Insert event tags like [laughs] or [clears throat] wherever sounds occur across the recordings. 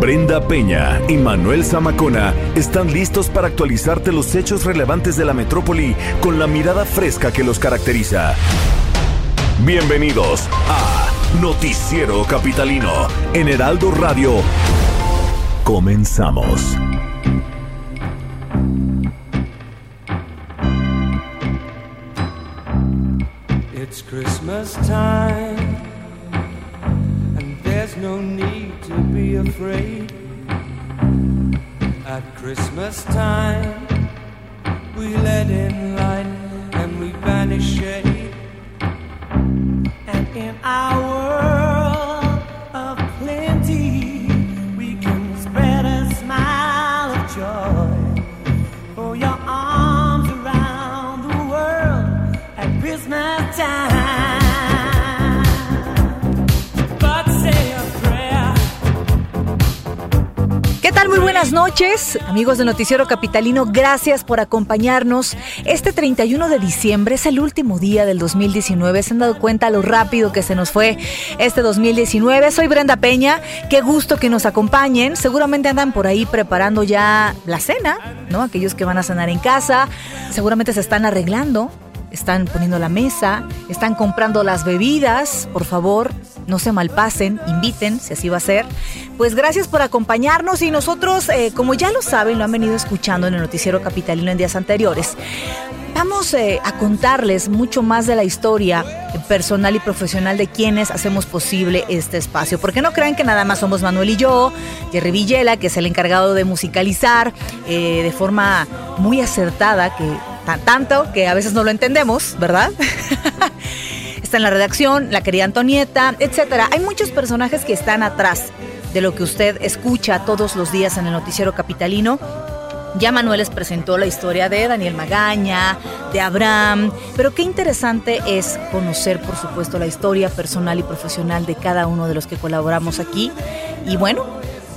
Brenda Peña y Manuel Zamacona están listos para actualizarte los hechos relevantes de la metrópoli con la mirada fresca que los caracteriza. Bienvenidos a Noticiero Capitalino en Heraldo Radio. Comenzamos. There's no need to be afraid. At Christmas time, we let in light and we banish shade. And in our world of plenty, we can spread a smile of joy. For your arms around the world at Christmas time. Tal? Muy buenas noches, amigos de Noticiero Capitalino. Gracias por acompañarnos. Este 31 de diciembre es el último día del 2019. ¿Se han dado cuenta lo rápido que se nos fue este 2019? Soy Brenda Peña. Qué gusto que nos acompañen. Seguramente andan por ahí preparando ya la cena, ¿no? Aquellos que van a cenar en casa. Seguramente se están arreglando. Están poniendo la mesa, están comprando las bebidas, por favor, no se malpasen, inviten, si así va a ser. Pues gracias por acompañarnos y nosotros, eh, como ya lo saben, lo han venido escuchando en el noticiero capitalino en días anteriores. Vamos eh, a contarles mucho más de la historia personal y profesional de quienes hacemos posible este espacio. Porque no crean que nada más somos Manuel y yo, Jerry Villela, que es el encargado de musicalizar eh, de forma muy acertada, que tan- tanto que a veces no lo entendemos, ¿verdad? [laughs] Está en la redacción, la querida Antonieta, etcétera. Hay muchos personajes que están atrás de lo que usted escucha todos los días en el noticiero capitalino. Ya Manuel les presentó la historia de Daniel Magaña, de Abraham, pero qué interesante es conocer, por supuesto, la historia personal y profesional de cada uno de los que colaboramos aquí. Y bueno,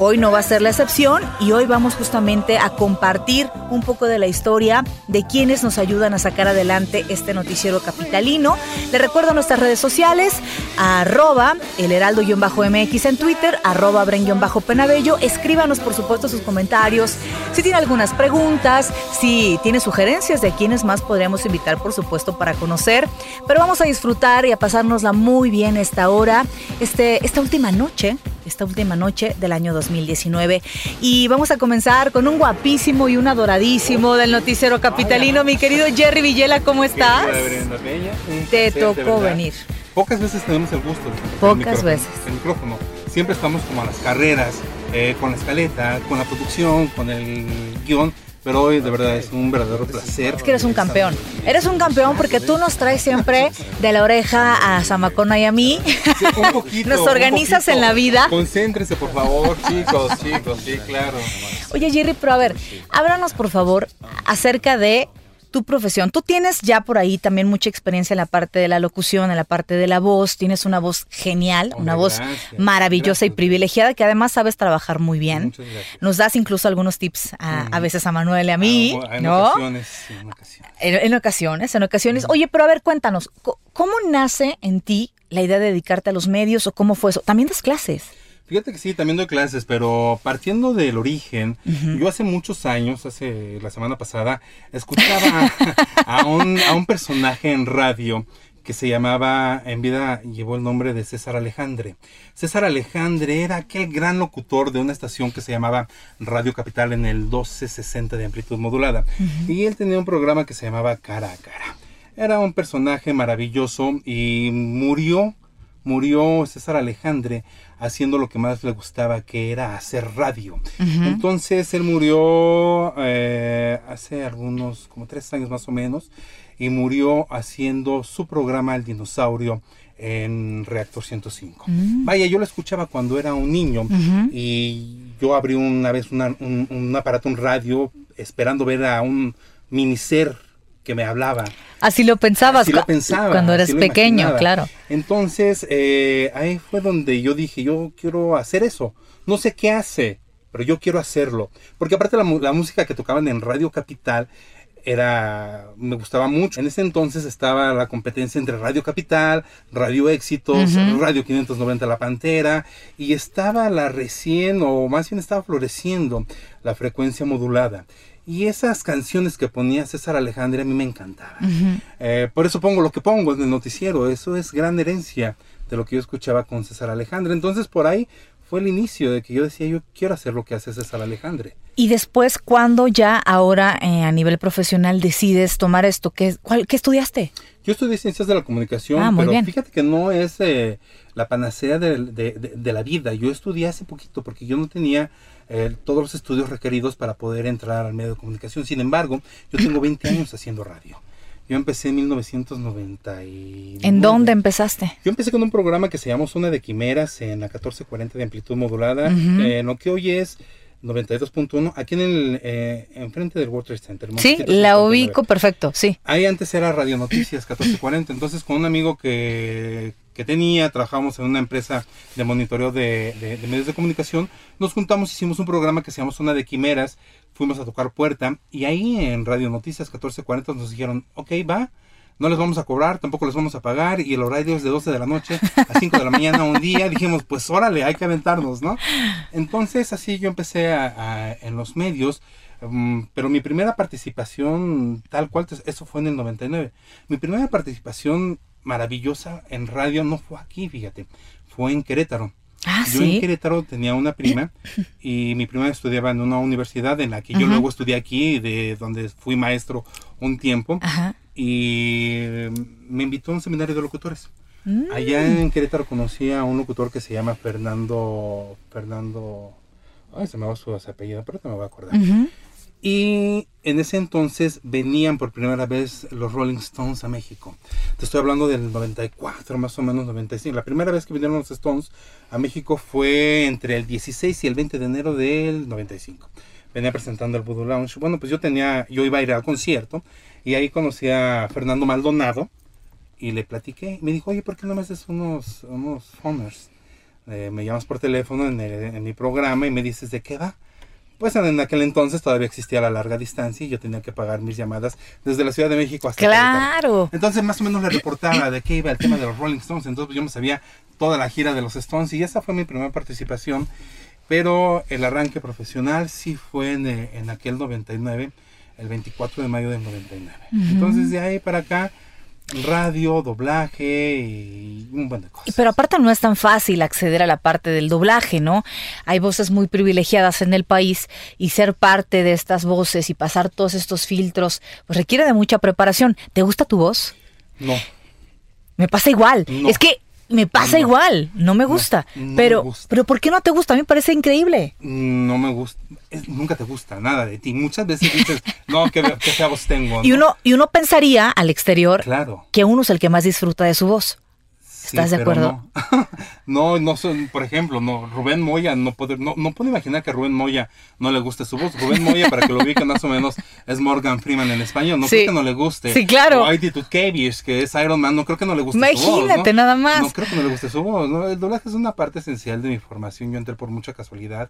hoy no va a ser la excepción y hoy vamos justamente a compartir un poco de la historia de quienes nos ayudan a sacar adelante este noticiero capitalino. Les recuerdo nuestras redes sociales, arroba el heraldo-mx en Twitter, arroba bren-penabello. Escríbanos, por supuesto, sus comentarios. Si tiene algunas preguntas, si tiene sugerencias de quienes más podríamos invitar, por supuesto, para conocer. Pero vamos a disfrutar y a pasárnosla muy bien esta hora, este, esta última noche esta última noche del año 2019. Y vamos a comenzar con un guapísimo y un adoradísimo del noticiero capitalino, mi querido Jerry Villela, ¿cómo estás? Un Te tocó venir. Pocas veces tenemos el gusto Pocas veces. El micrófono. Siempre estamos como a las carreras, eh, con la escaleta, con la producción, con el guion. Pero hoy de verdad es un verdadero placer. Es que eres un campeón. Eres un campeón porque tú nos traes siempre de la oreja a Zamacona y a mí. Sí, un poquito, [laughs] Nos organizas en la vida. Concéntrese, por favor, chicos, chicos, sí, claro. Oye, Jerry, pero a ver, háblanos por favor acerca de tu profesión. Tú tienes ya por ahí también mucha experiencia en la parte de la locución, en la parte de la voz. Tienes una voz genial, una voz gracias, maravillosa y privilegiada que además sabes trabajar muy bien. Nos das incluso algunos tips a, a veces a Manuel y a mí, Ah, en ¿no? ocasiones, en ocasiones. En, en ocasiones, en ocasiones. Oye, pero a ver, cuéntanos, ¿cómo nace en ti la idea de dedicarte a los medios o cómo fue eso? También das clases. Fíjate que sí, también doy clases, pero partiendo del origen, yo hace muchos años, hace la semana pasada, escuchaba [laughs] a un, a un personaje en radio que se llamaba, en vida llevó el nombre de César Alejandre. César Alejandre era aquel gran locutor de una estación que se llamaba Radio Capital en el 1260 de amplitud modulada. Y él tenía un programa que se llamaba Cara a Cara. Era un personaje maravilloso y murió murió César Alejandre haciendo lo que más le gustaba, que era hacer radio. Entonces él murió eh, hace algunos, como tres años más o menos, y murió haciendo su programa El Dinosaurio en Reactor 105. Vaya, yo lo escuchaba cuando era un niño y yo abrí una vez una- un, un aparato, un radio, esperando ver a un miniser que me hablaba. Así lo pensabas Así lo cu- pensaba, cuando eres pequeño, imaginaba. claro. Entonces, eh, ahí fue donde yo dije, yo quiero hacer eso. No sé qué hace, pero yo quiero hacerlo. Porque aparte la, la música que tocaban en Radio Capital era me gustaba mucho. En ese entonces estaba la competencia entre Radio Capital, Radio Éxitos, Radio 590 La Pantera y estaba la recién o más bien estaba floreciendo la frecuencia modulada. Y esas canciones que ponía César Alejandre a mí me encantaban. Eh, por eso pongo lo que pongo en el noticiero. Eso es gran herencia de lo que yo escuchaba con César Alejandre. Entonces por ahí fue el inicio de que yo decía, yo quiero hacer lo que hace César Alejandre. Y después, ¿cuándo ya ahora eh, a nivel profesional decides tomar esto? ¿Qué, cuál- qué estudiaste? Yo estudié ciencias de la comunicación, Ah, muy pero bien. fíjate que no es eh, la panacea de, de- de- de la vida. Yo estudié hace poquito porque yo no tenía eh, todos los estudios requeridos para poder entrar al medio de comunicación. Sin embargo, yo tengo 20 años haciendo radio. Yo empecé en 1999. ¿En dónde empezaste? Yo empecé con un programa que se llama Zona de Quimeras en la 1440 de amplitud modulada, eh, en lo que hoy es 92.1, aquí en el eh, enfrente del World Trade Center. Sí, la 59. ubico perfecto, sí. Ahí antes era Radio Noticias 1440, entonces con un amigo que, que tenía, trabajamos en una empresa de monitoreo de, de- de medios de comunicación, nos juntamos, hicimos un programa que se llama Zona de Quimeras, fuimos a tocar puerta y ahí en Radio Noticias 1440 nos dijeron, ok, va, no les vamos a cobrar, tampoco les vamos a pagar y el horario es de 12 de la noche a 5 de la mañana un día, dijimos, pues órale, hay que aventarnos, ¿no? Entonces así yo empecé a- a- en los medios, mm, pero mi primera participación tal cual, eso fue en el 99. Mi primera participación maravillosa en radio no fue aquí, fíjate, fue en Querétaro. Ah, Yo en. Querétaro tenía una prima [clears throat] y mi prima estudiaba en una universidad en la que yo Ajá. luego estudié aquí, de donde fui maestro un tiempo Ajá. Y me invitó a un seminario de locutores. Mm. Allá en Querétaro conocí a un locutor que se llama Fernando, Fernando, ay se me va su apellido, pero no me voy a acordar. Ujú. Y en ese entonces venían por primera vez los Rolling Stones a México. Te estoy hablando del 94, más o menos 95. La primera vez que vinieron los Stones a México fue entre el 16 y el 20 de enero del 95. Venía presentando el Voodoo Lounge. Bueno, pues yo tenía, yo iba a ir al concierto y ahí conocí a Fernando Maldonado y le platiqué. Me dijo, oye, ¿por qué no me haces unos, unos phoners? Eh, me llamas por teléfono en, el- en mi programa y me dices de qué va. Pues en aquel entonces todavía existía la larga distancia y yo tenía que pagar mis llamadas desde la Ciudad de México hasta. Claro. Entonces más o menos le reportaba de qué iba el tema de los Rolling Stones. Entonces yo me sabía toda la gira de los Stones y esa fue mi primera participación. Pero el arranque profesional sí fue en, eh, en aquel 99, el 24 de mayo del 99. Entonces de ahí para acá, radio, doblaje y un buen de cosas. Pero aparte no es tan fácil acceder a la parte del doblaje, ¿no? Hay voces muy privilegiadas en el país y ser parte de estas voces y pasar todos estos filtros, pues requiere de mucha preparación. ¿Te gusta tu voz? No, Me pasa igual. No. Es que me pasa No. igual, no me gusta. no me pero, gusta. pero ¿por qué no te gusta? A mí me parece increíble. no me gusta, es- nunca te gusta nada de ti. Muchas veces dices, no, qué, qué tengo. Y ¿no? uno, y uno pensaría al exterior Claro. que uno es el que más disfruta de su voz. Sí, ¿Estás de acuerdo? No, [laughs] no, no son, por ejemplo, no, Rubén Moya, no puedo, no, no puedo imaginar que a Rubén Moya no le guste su voz. Rubén Moya, para que lo ubiquen más o menos, es Morgan Freeman en español. No Sí. creo que no le guste. Sí, claro. O Tutkevish, que es Iron Man, no creo que no le guste su voz. Imagínate, nada más. No creo que no le guste su voz. ¿no? El doblaje es una parte esencial de mi formación. Yo entré por mucha casualidad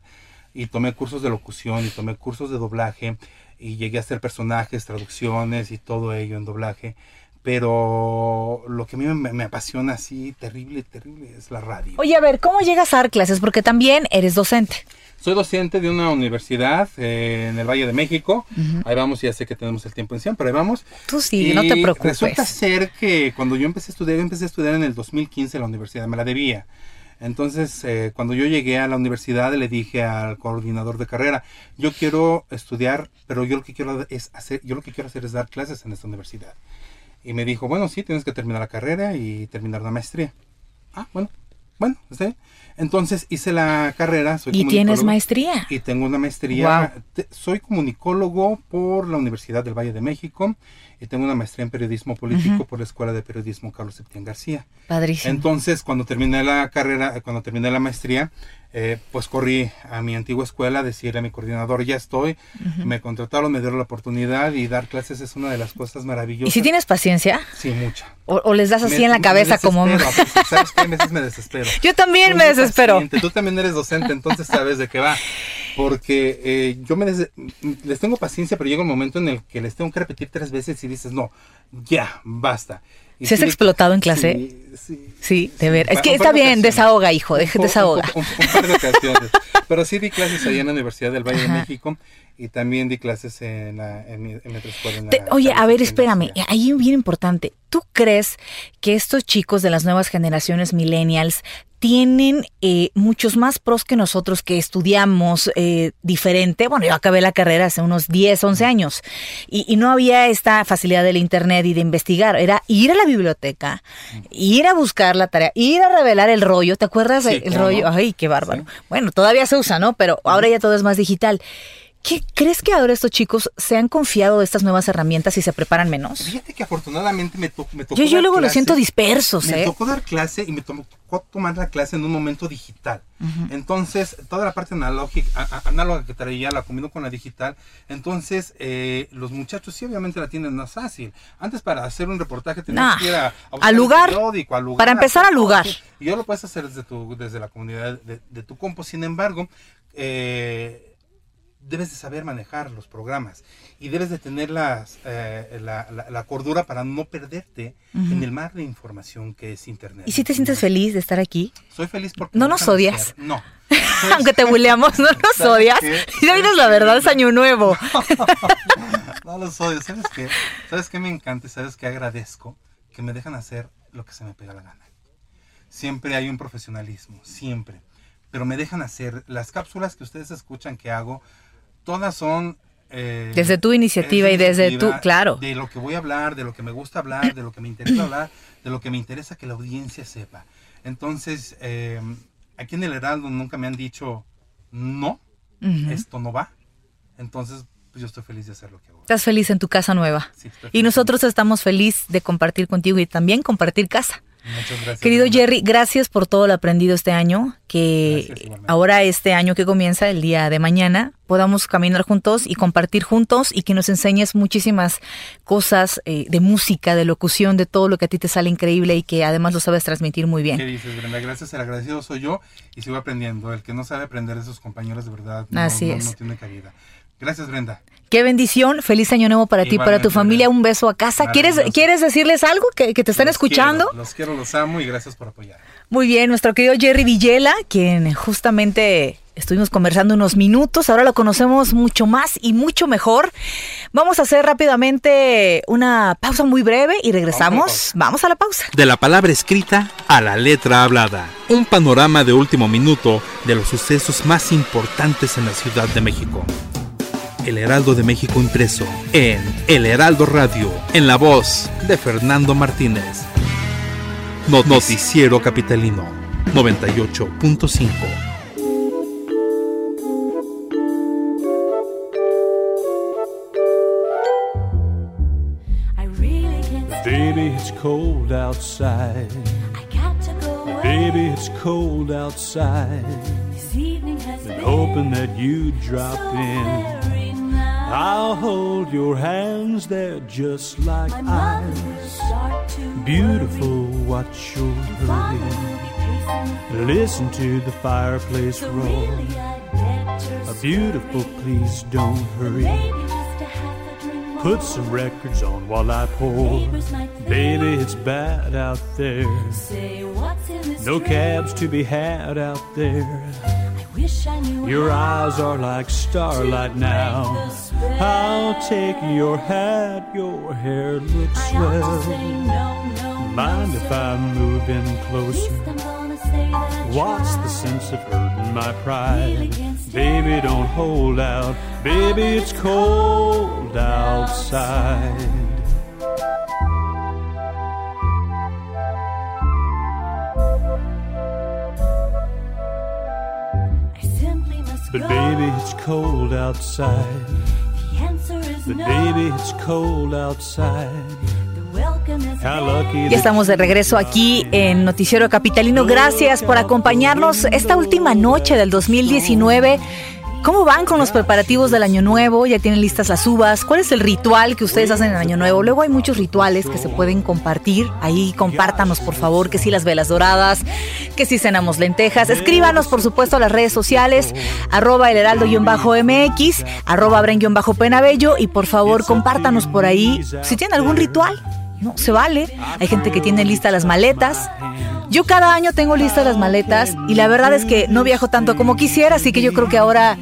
y tomé cursos de locución y tomé cursos de doblaje y llegué a hacer personajes, traducciones y todo ello en doblaje. Pero lo que a mí me, me apasiona así, terrible, terrible, es la radio. Oye, a ver, ¿cómo llegas a dar clases? Porque también eres docente. Soy docente de una universidad eh, en el Valle de México. Ahí vamos, ya sé que tenemos el tiempo encima, pero ahí vamos. Tú sí, Y no te preocupes. Resulta ser que cuando yo empecé a estudiar, yo empecé a estudiar en el 2015 en la universidad, me la debía. Entonces, eh, cuando yo llegué a la universidad, le dije al coordinador de carrera, yo quiero estudiar, pero yo lo que quiero es hacer, yo lo que quiero hacer es dar clases en esta universidad. Y me dijo, bueno, sí, tienes que terminar la carrera y terminar la maestría. Ah, bueno, bueno, bien. Entonces hice la carrera. Soy Y tienes maestría. Y tengo una maestría. Soy comunicólogo por la Universidad del Valle de México y tengo una maestría en periodismo político por la Escuela de Periodismo Carlos Septién García. Padrísimo. Entonces, cuando terminé la carrera, cuando terminé la maestría, eh, pues corrí a mi antigua escuela decirle a mi coordinador, ya estoy, me contrataron, me dieron la oportunidad y dar clases es una de las cosas maravillosas. ¿Y si tienes paciencia? Sí, mucha. ¿O, o les das así Me- en la me cabeza como... desespero, a veces, ¿Sabes qué? A veces me desespero. [laughs] Yo también Soy me desespero. paciente. Tú también eres docente, entonces sabes de qué va. Porque eh, yo me des- les tengo paciencia, pero llega un momento en el que les tengo que repetir tres veces y dices, no, ya, basta. Y ¿Se has sí, explotado en clase? Sí, sí. Sí, de ver. Es que está bien, desahoga, hijo, deje, desahoga. Un, po- un- un par de ocasiones. [laughs] Pero sí di clases ahí en la Universidad del Valle de. México y también di clases en, la, en, mi, en mi otra escuela. en Te- la oye, a ver, espérame, ahí bien importante. ¿Tú crees que estos chicos de las nuevas generaciones millennials tienen eh, muchos más pros que nosotros que estudiamos eh, diferente? Bueno, yo acabé la carrera hace unos 10, 11 años y, y no había esta facilidad del Internet y de investigar. Era ir a la biblioteca, ir a buscar la tarea, ir a revelar el rollo. ¿Te acuerdas Sí, del cómo rollo? Ay, qué bárbaro. Sí. Bueno, todavía se usa, ¿no? Pero ahora ya todo es más digital. ¿Qué crees que ahora estos chicos se han confiado de estas nuevas herramientas y se preparan menos? Fíjate que afortunadamente me, to- me tocó. Yo, yo dar luego los clase- siento dispersos, Me ¿eh? tocó dar clase y me tocó tomar la clase en un momento digital. Entonces, toda la parte analógica, análoga que traía la combino con la digital. Entonces, eh, los muchachos sí obviamente la tienen más fácil. Antes para hacer un reportaje tenías Nah, que ir a, a al lugar. periódico, al lugar, Para empezar, al lugar. Y yo lo puedes hacer desde, tu, desde la comunidad de, de tu compo. Sin embargo, eh, debes de saber manejar los programas y debes de tener las, eh, la, la- la cordura para no perderte en el mar de información que es Internet. ¿Y si te sientes feliz de estar aquí? Soy feliz porque... ¿No nos odias? No. [laughs] Aunque te buleamos, no nos ¿Sabes odias. Ya vienes la verdad, es año nuevo. [laughs] No los odio. ¿Sabes qué? ¿Sabes qué me encanta? y ¿Sabes qué agradezco? Que me dejan hacer lo que se me pega la gana. Siempre hay un profesionalismo, siempre. Pero me dejan hacer las cápsulas que ustedes escuchan que hago, todas son... eh, Desde tu iniciativa y desde iniciativa tu- claro. De lo que voy a hablar, de lo que me gusta hablar, de lo que me interesa hablar, de lo que me interesa que la audiencia sepa. Entonces, eh, aquí en el Heraldo nunca me han dicho, no, Ujú. esto no va. Entonces, pues yo estoy feliz de hacer lo que hago. Estás feliz en tu casa nueva. Sí, estoy Y feliz. nosotros estamos felices de compartir contigo y también compartir casa. Muchas gracias. Querido. Jerry, gracias por todo lo aprendido este año, que Gracias, ahora este año que comienza, el día de mañana, podamos caminar juntos y compartir juntos y que nos enseñes muchísimas cosas eh, de música, de locución, de todo lo que a ti te sale increíble y que además lo sabes transmitir muy ¿Qué bien. dices, Brenda? Gracias, el agradecido soy yo y sigo aprendiendo. El que no sabe aprender de sus compañeros, de verdad, no, Así no- es. no tiene cabida. Gracias, Brenda. Qué bendición, feliz año nuevo para ti, para tu familia, un beso a casa. ¿Quieres. ¿Quieres decirles algo que, que te están Los escuchando? quiero, los quiero, los amo y gracias por apoyar. Muy bien, nuestro querido Jerry Villela, quien justamente estuvimos conversando unos minutos, ahora lo conocemos mucho más y mucho mejor. Vamos a hacer rápidamente una pausa muy breve y regresamos. Vamos a la pausa. De la palabra escrita a la letra hablada. Un panorama de último minuto de los sucesos más importantes en la Ciudad de México. El Heraldo de México impreso en El Heraldo Radio, en la voz de Fernando Martínez. No- Noticiero Capitalino 98.5. I really can't Baby, it's cold outside. I got to go away. Baby, it's cold outside. This evening has Been been hoping that you'd drop so in. I'll hold your hands, they're just like eyes. Beautiful, what you're. Listen to the fireplace roar. A beautiful, please don't hurry. Put some records on while I pour. Baby, it's bad out there. No cabs to be had out there. Your eyes are like starlight now. I'll take your hat, your hair looks swell. Mind if I move in closer? What's the sense of hurting my pride? Baby, don't hold out. Baby, it's cold outside. But baby, it's cold outside. The answer is but baby, it's cold outside. Ya estamos de regreso aquí en Noticiero Capitalino. Gracias por acompañarnos esta última noche del 2019. ¿Cómo van con los preparativos del Año Nuevo? ¿Ya tienen listas las uvas? ¿Cuál es el ritual que ustedes hacen en Año Nuevo? Luego hay muchos rituales que se pueden compartir. Ahí compártanos, por favor, que si las velas doradas, que si cenamos lentejas. Escríbanos, por supuesto, a las redes sociales, arroba el heraldo-mx, arroba bren-penabello y por favor, compártanos por ahí si tienen algún ritual. No, se vale. Hay gente que tiene listas las maletas. Yo cada año tengo listas las maletas y la verdad es que no viajo tanto como quisiera, así que yo creo que ahora,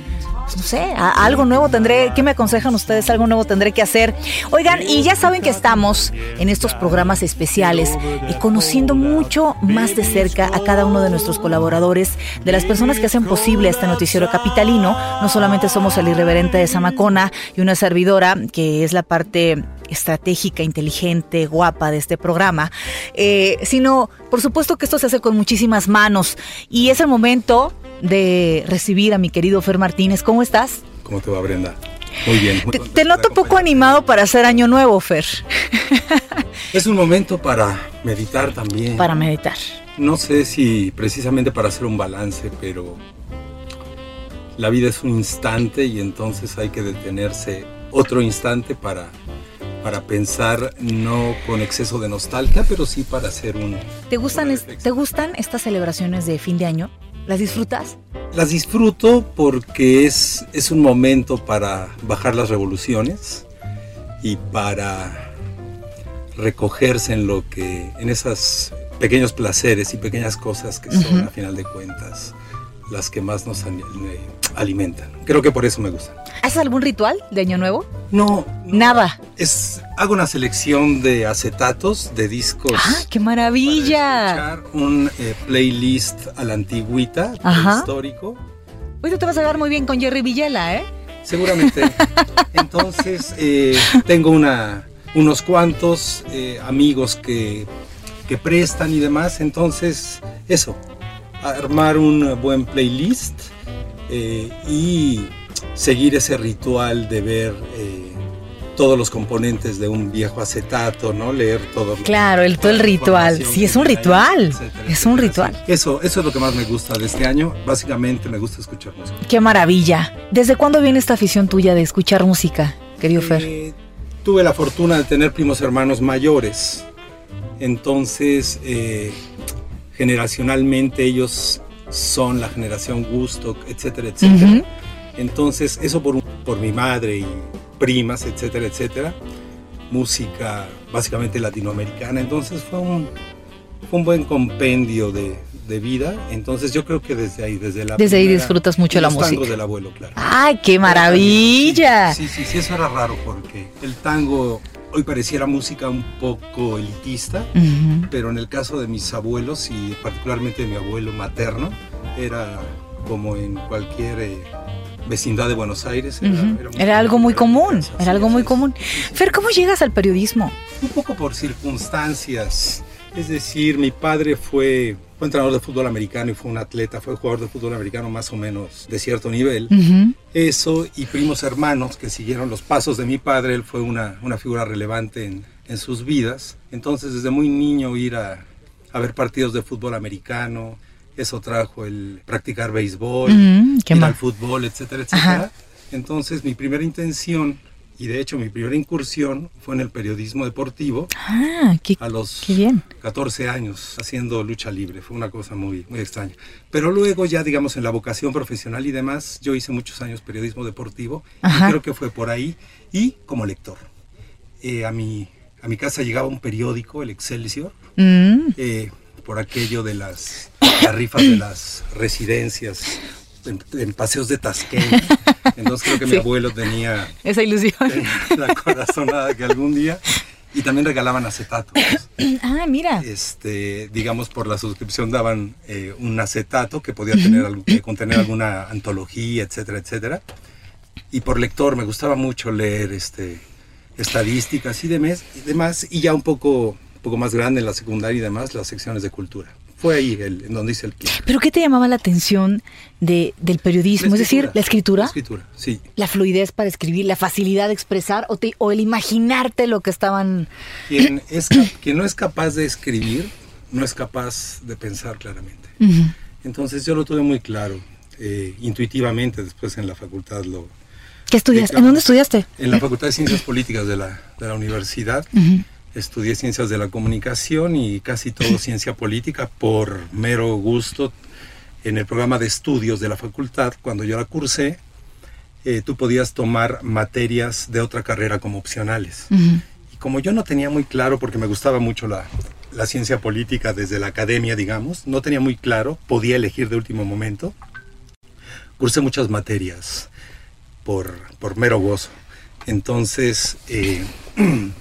pues, no sé, algo nuevo tendré. ¿Qué me aconsejan ustedes? Algo nuevo tendré que hacer. Oigan, y ya saben que estamos en estos programas especiales y conociendo mucho más de cerca a cada uno de nuestros colaboradores, de las personas que hacen posible este noticiero capitalino. No solamente somos el irreverente de Zamacona y una servidora que es la parte estratégica, inteligente, guapa de este programa, eh, sino por supuesto que esto se hace con muchísimas manos y es el momento de recibir a mi querido Fer Martínez. ¿Cómo estás? ¿Cómo te va, Brenda? Muy bien. muy Te, te noto poco animado para hacer año nuevo, Fer, [laughs] Es un momento para meditar también. para meditar. No sé si precisamente para hacer un balance, pero la vida es un instante y entonces hay que detenerse otro instante para, para pensar no con exceso de nostalgia, pero sí para hacer un... ¿Te gustan, es- ¿Te gustan estas celebraciones de fin de año? ¿Las disfrutas? Las disfruto porque es, es un momento para bajar las revoluciones y para recogerse en lo que, en esos pequeños placeres y pequeñas cosas que son, a final de cuentas, las que más nos eh, alimentan. Creo que por eso me gustan. ¿Haces algún ritual de año nuevo? No, no, Nada. Es, hago una selección de acetatos, de discos. ¡Ah, qué para maravilla! escuchar, un eh, playlist a la antigüita, histórico. Hoy tú te vas a ver muy bien con Jerry Villela, ¿eh? Seguramente. [laughs] Entonces, eh, tengo una, unos cuantos eh, amigos que, que prestan y demás. Entonces, eso, armar un buen playlist eh, y seguir ese ritual de ver eh, todos los componentes de un viejo acetato, ¿no? Leer todo. Claro, el, todo el ritual. Sí, es un ritual. etcétera, Es un ritual. Eso, eso es lo que más me gusta de este año. Básicamente me gusta escuchar música. Qué maravilla. ¿Desde cuándo viene esta afición tuya de escuchar música, querido Fer? Eh, tuve la fortuna de tener primos hermanos mayores. Entonces, eh, generacionalmente ellos son la generación gusto, etcétera, etcétera. Entonces, eso por, por mi madre y primas, etcétera, etcétera. Música básicamente latinoamericana. Entonces fue un, fue un buen compendio de, de vida. Entonces yo creo que desde ahí, desde la... Desde ahí disfrutas mucho la música. del abuelo, claro. ¡Ay, qué maravilla! Sí, sí, sí, eso era raro porque el tango hoy pareciera música un poco elitista, pero en el caso de mis abuelos y particularmente de mi abuelo materno, era como en cualquier eh, vecindad de Buenos Aires. Música Era algo muy era común, era algo muy común. Fer, ¿cómo llegas al periodismo? Un poco por circunstancias. Es decir, mi padre fue, fue entrenador de fútbol americano y fue un atleta, fue jugador de fútbol americano más o menos de cierto nivel. Ujú. Eso y primos hermanos que siguieron los pasos de mi padre, él fue una, una figura relevante en, en sus vidas. Entonces desde muy niño ir a, a ver partidos de fútbol americano, eso trajo el practicar béisbol, Mm, qué ir al fútbol, etcétera, Ajá. etcétera. Entonces mi primera intención, y de hecho mi primera incursión fue en el periodismo deportivo Ah, qué, a los qué bien. 14 años haciendo lucha libre. Fue una cosa muy, muy extraña. Pero luego ya, digamos, en la vocación profesional y demás, yo hice muchos años periodismo deportivo. Ajá. Y creo que fue por ahí. Y como lector. Eh, a, mi, a mi casa llegaba un periódico, el Excelsior, Mm, eh, por aquello de las, las rifas de las residencias en, en paseos de Tasqueña. [laughs] Entonces creo que Sí. mi abuelo tenía esa ilusión. la corazonada que algún día... Y también regalaban acetatos [clears throat] ah, mira. este, digamos, por la suscripción daban eh, un acetato que podía tener, que contener alguna antología, etcétera, etcétera. Y por lector me gustaba mucho leer este, estadísticas y demás, y demás, y ya un poco, un poco más grande en la secundaria y demás, las secciones de cultura. Fue ahí el, en donde hice el quiebre. ¿Pero qué te llamaba la atención de, del periodismo? Es decir, la escritura, La escritura, sí. la fluidez para escribir, la facilidad de expresar o, te- o el imaginarte lo que estaban... Quien, es, quien no es capaz de escribir, no es capaz de pensar claramente. Ujú. Entonces yo lo tuve muy claro, eh, intuitivamente, después en la facultad lo... ¿Qué estudiaste? ¿En dónde estudiaste? En la Facultad de Ciencias Políticas de la, de la universidad Ujú. Estudié Ciencias de la Comunicación y casi todo [laughs] Ciencia Política por mero gusto. En el programa de estudios de la facultad, cuando yo la cursé, eh, tú podías tomar materias de otra carrera como opcionales. Y como yo no tenía muy claro, porque me gustaba mucho la, la ciencia política desde la academia, digamos, no tenía muy claro, podía elegir de último momento, cursé muchas materias por, por mero gozo. Entonces, eh, [clears throat]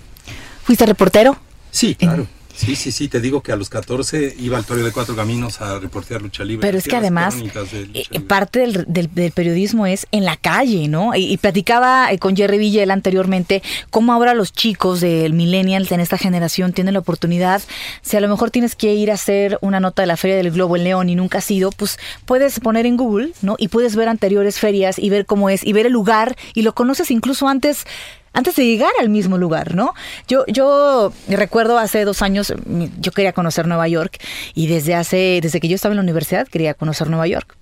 ¿Fuiste reportero? sí, claro. Sí, sí, sí, te digo que a los 14 iba al Torio de Cuatro Caminos a reportear lucha libre. Pero es que además, de eh, parte del, del- del periodismo es en la calle, ¿no? Y, y platicaba eh, con Jerry Villel anteriormente cómo ahora los chicos del millennials en esta generación tienen la oportunidad, si a lo mejor tienes que ir a hacer una nota de la Feria del Globo en León y nunca has ido, pues puedes poner en Google, ¿no? Y puedes ver anteriores ferias y ver cómo es, y ver el lugar, y lo conoces incluso antes antes de llegar al mismo lugar, ¿no? Yo, yo recuerdo hace dos años, yo quería conocer Nueva York y desde hace, desde que yo estaba en la universidad quería conocer Nueva York.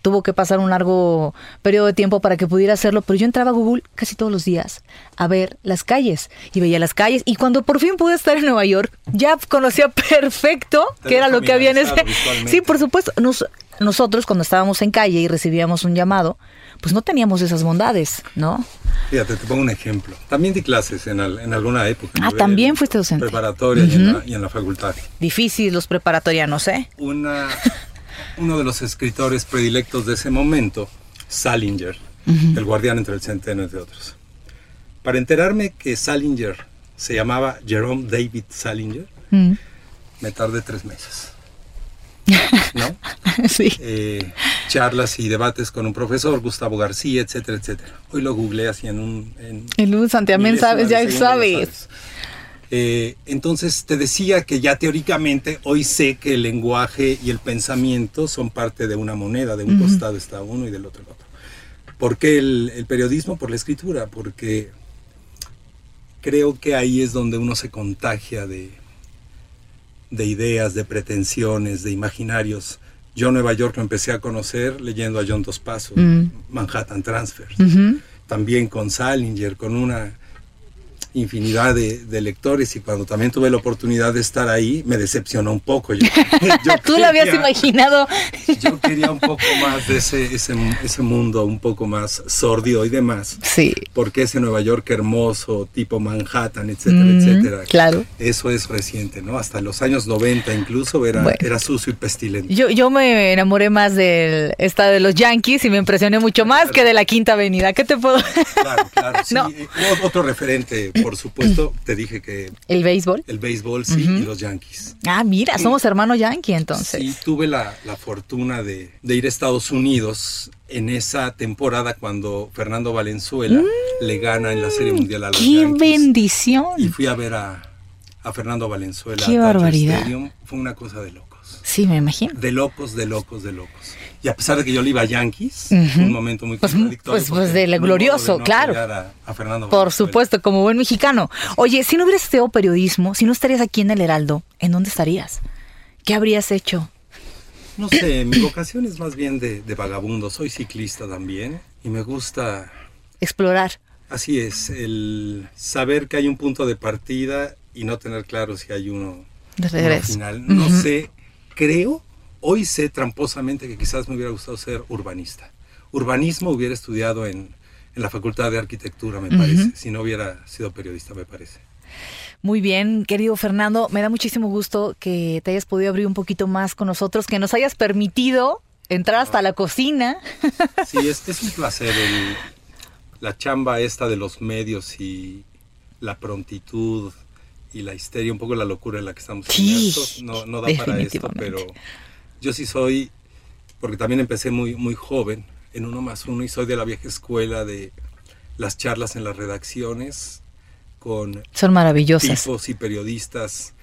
Tuvo que pasar un largo periodo de tiempo para que pudiera hacerlo, pero yo entraba a Google casi todos los días a ver las calles y veía las calles y cuando por fin pude estar en Nueva York ya conocía perfecto qué era lo que había en ese. Sí, por supuesto. Nos- nosotros cuando estábamos en calle y recibíamos un llamado, pues no teníamos esas bondades, ¿no? Fíjate, te pongo un ejemplo. También di clases en, al- en alguna época. Ah, también fuiste docente. Preparatoria y, en la, y en la facultad. Difícil los preparatorianos, ¿eh? Una, uno de los escritores predilectos de ese momento, Salinger, El guardián entre el centeno, entre otros. Para enterarme que Salinger se llamaba Jerome David Salinger, Mm. me tardé tres meses. [laughs] ¿No? sí. Eh, charlas y debates con un profesor, Gustavo García, etcétera, etcétera. Hoy lo googleé así en un... En El un Santiamén sabes, ya sabes. Eh, entonces te decía que ya teóricamente hoy sé que el lenguaje y el pensamiento son parte de una moneda, de un costado está uno y del otro el otro. ¿Por qué el, el periodismo? Por la escritura, porque creo que ahí es donde uno se contagia de, de ideas, de pretensiones, de imaginarios. Yo Nueva York lo empecé a conocer leyendo a John Dos Passos, Mm. Manhattan Transfers también con Salinger, con una infinidad de, de lectores y cuando también tuve la oportunidad de estar ahí me decepcionó un poco. Yo, [laughs] yo [laughs] Tú lo habías quería- imaginado. [laughs] Yo quería un poco más de ese, ese, ese mundo un poco más sordio y demás. Sí. Porque ese Nueva York hermoso, tipo Manhattan, etcétera, Mm, etcétera. claro. Eso es reciente, ¿no? Hasta los años 90 incluso era, Bueno. era sucio y pestilente. Yo, yo me enamoré más del esta de los Yankees y me impresioné mucho más que de la Quinta Avenida. ¿Qué te puedo? Claro, claro. Sí, No. Eh, otro referente, por supuesto, te dije que El béisbol. el béisbol sí y los Yankees. Ah, mira, somos hermanos Yankee entonces. Sí, tuve la, la fortuna de, de ir a Estados Unidos en esa temporada cuando Fernando Valenzuela le gana en la Serie Mundial a los Mm. ¡Qué Yankees. bendición! Y fui a ver a, a Fernando Valenzuela. ¡Qué a barbaridad! Stadium. Fue una cosa de locos. Sí, me imagino. De locos, de locos, de locos. Y a pesar de que yo le iba a Yankees, fue un momento muy Pues, contradictorio. pues, pues, de modo glorioso, no claro. A, a Fernando Por supuesto, como buen mexicano. Oye, si no hubieras estudiado periodismo, si no estarías aquí en el Heraldo, ¿en dónde estarías? ¿Qué habrías hecho? No sé, mi vocación es más bien de, de vagabundo. Soy ciclista también y me gusta Explorar. Así es, el saber que hay un punto de partida y no tener claro si hay uno, De uno regreso. final. No sé, creo, hoy sé tramposamente que quizás me hubiera gustado ser urbanista. Urbanismo hubiera estudiado en, en la Facultad de Arquitectura, me parece, si no hubiera sido periodista, me parece. Muy bien, querido Fernando, me da muchísimo gusto que te hayas podido abrir un poquito más con nosotros, que nos hayas permitido entrar hasta la cocina. Sí, es, es un placer el- la chamba esta de los medios y la prontitud y la histeria, un poco la locura en la que estamos Sí, inmersos, no, no da para esto, pero yo sí soy, porque también empecé muy, muy joven, en uno más uno, y soy de la vieja escuela de las charlas en las redacciones con Son maravillosas. tipos y periodistas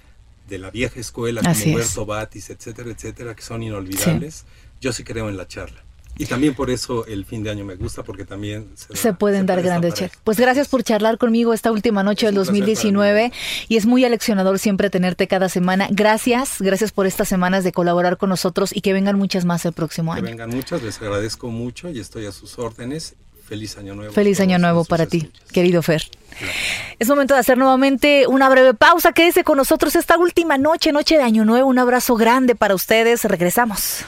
de la vieja escuela, Así como es. Berto Batis, etcétera, etcétera, que son inolvidables, yo sí creo en la charla. Y también por eso el fin de año me gusta, porque también da- Se pueden dar grandes charlas. Pues gracias por charlar conmigo esta última noche del un placer para 2019 y es muy aleccionador siempre tenerte cada semana. Gracias, gracias por estas semanas de colaborar con nosotros y que vengan muchas más el próximo Que año. vengan muchas, les agradezco mucho y estoy a sus órdenes. Feliz año nuevo. Feliz año nuevo para ti, escuchas. querido Fer. Es momento de hacer nuevamente una breve pausa. Quédese con nosotros esta última noche, noche de Año Nuevo. Un abrazo grande para ustedes. Regresamos.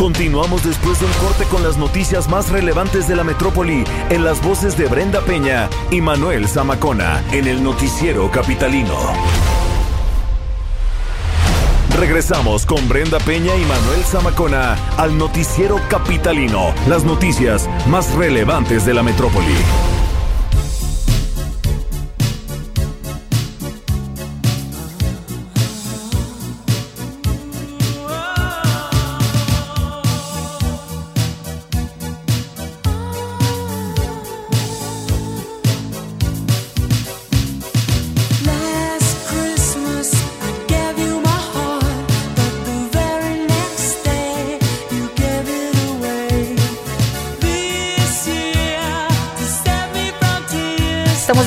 Continuamos después de un corte con las noticias más relevantes de la metrópoli en las voces de Brenda Peña y Manuel Zamacona en el noticiero capitalino. Regresamos con Brenda Peña y Manuel Zamacona al noticiero capitalino, las noticias más relevantes de la metrópoli.